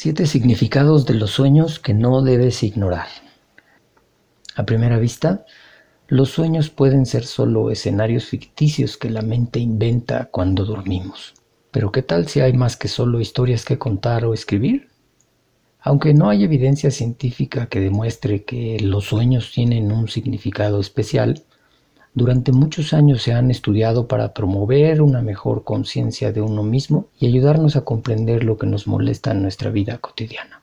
Siete significados de los sueños que no debes ignorar. A primera vista, los sueños pueden ser solo escenarios ficticios que la mente inventa cuando dormimos. Pero ¿qué tal si hay más que solo historias que contar o escribir? Aunque no hay evidencia científica que demuestre que los sueños tienen un significado especial, durante muchos años se han estudiado para promover una mejor conciencia de uno mismo y ayudarnos a comprender lo que nos molesta en nuestra vida cotidiana.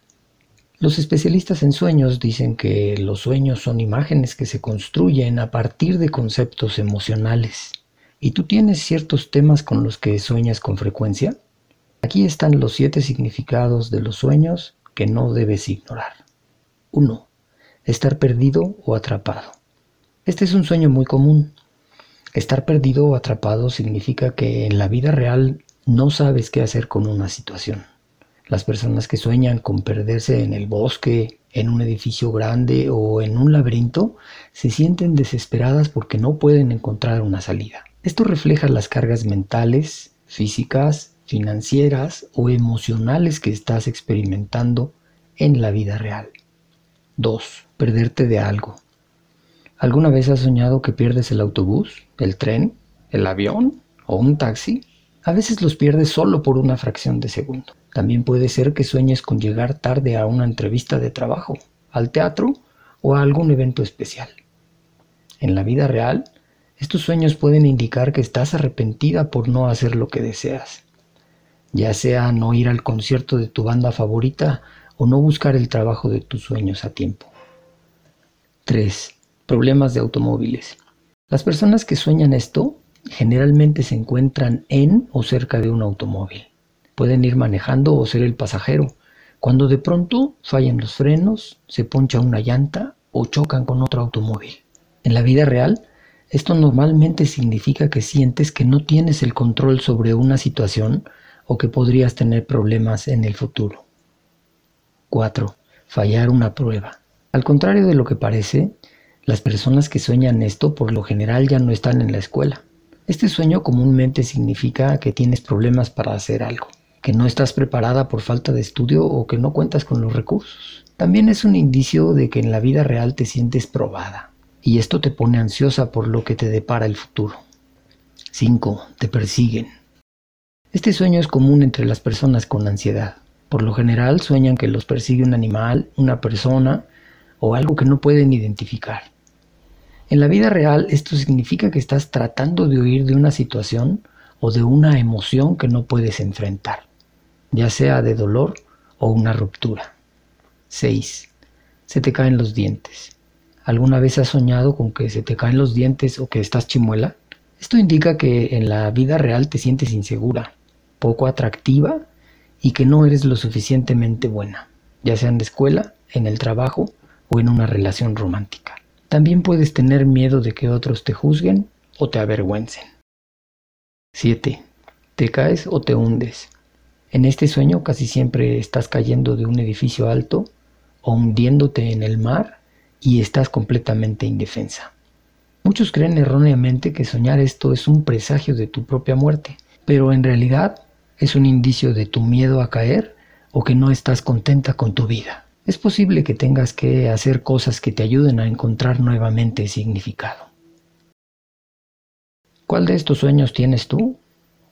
Los especialistas en sueños dicen que los sueños son imágenes que se construyen a partir de conceptos emocionales. ¿Y tú tienes ciertos temas con los que sueñas con frecuencia? Aquí están los siete significados de los sueños que no debes ignorar. 1. Estar perdido o atrapado. Este es un sueño muy común. Estar perdido o atrapado significa que en la vida real no sabes qué hacer con una situación. Las personas que sueñan con perderse en el bosque, en un edificio grande o en un laberinto se sienten desesperadas porque no pueden encontrar una salida. Esto refleja las cargas mentales, físicas, financieras o emocionales que estás experimentando en la vida real. 2. Perderte de algo. ¿Alguna vez has soñado que pierdes el autobús, el tren, el avión o un taxi? A veces los pierdes solo por una fracción de segundo. También puede ser que sueñes con llegar tarde a una entrevista de trabajo, al teatro o a algún evento especial. En la vida real, estos sueños pueden indicar que estás arrepentida por no hacer lo que deseas, ya sea no ir al concierto de tu banda favorita o no buscar el trabajo de tus sueños a tiempo. 3. Problemas de automóviles. Las personas que sueñan esto generalmente se encuentran en o cerca de un automóvil. Pueden ir manejando o ser el pasajero, cuando de pronto fallan los frenos, se poncha una llanta o chocan con otro automóvil. En la vida real, esto normalmente significa que sientes que no tienes el control sobre una situación o que podrías tener problemas en el futuro. 4. Fallar una prueba. Al contrario de lo que parece, las personas que sueñan esto por lo general ya no están en la escuela. Este sueño comúnmente significa que tienes problemas para hacer algo, que no estás preparada por falta de estudio o que no cuentas con los recursos. También es un indicio de que en la vida real te sientes probada, y esto te pone ansiosa por lo que te depara el futuro. 5. Te persiguen. Este sueño es común entre las personas con ansiedad. Por lo general sueñan que los persigue un animal, una persona o algo que no pueden identificar. En la vida real esto significa que estás tratando de huir de una situación o de una emoción que no puedes enfrentar, ya sea de dolor o una ruptura. 6. Se te caen los dientes. ¿Alguna vez has soñado con que se te caen los dientes o que estás chimuela? Esto indica que en la vida real te sientes insegura, poco atractiva y que no eres lo suficientemente buena, ya sea en la escuela, en el trabajo o en una relación romántica. También puedes tener miedo de que otros te juzguen o te avergüencen. 7. Te caes o te hundes. En este sueño casi siempre estás cayendo de un edificio alto o hundiéndote en el mar y estás completamente indefensa. Muchos creen erróneamente que soñar esto es un presagio de tu propia muerte, pero en realidad es un indicio de tu miedo a caer o que no estás contenta con tu vida es posible que tengas que hacer cosas que te ayuden a encontrar nuevamente significado. ¿Cuál de estos sueños tienes tú?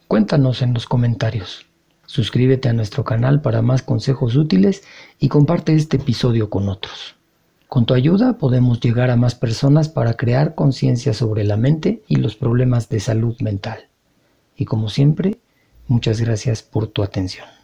Cuéntanos en los comentarios. Suscríbete a nuestro canal para más consejos útiles y comparte este episodio con otros. Con tu ayuda podemos llegar a más personas para crear conciencia sobre la mente y los problemas de salud mental. Y como siempre, muchas gracias por tu atención.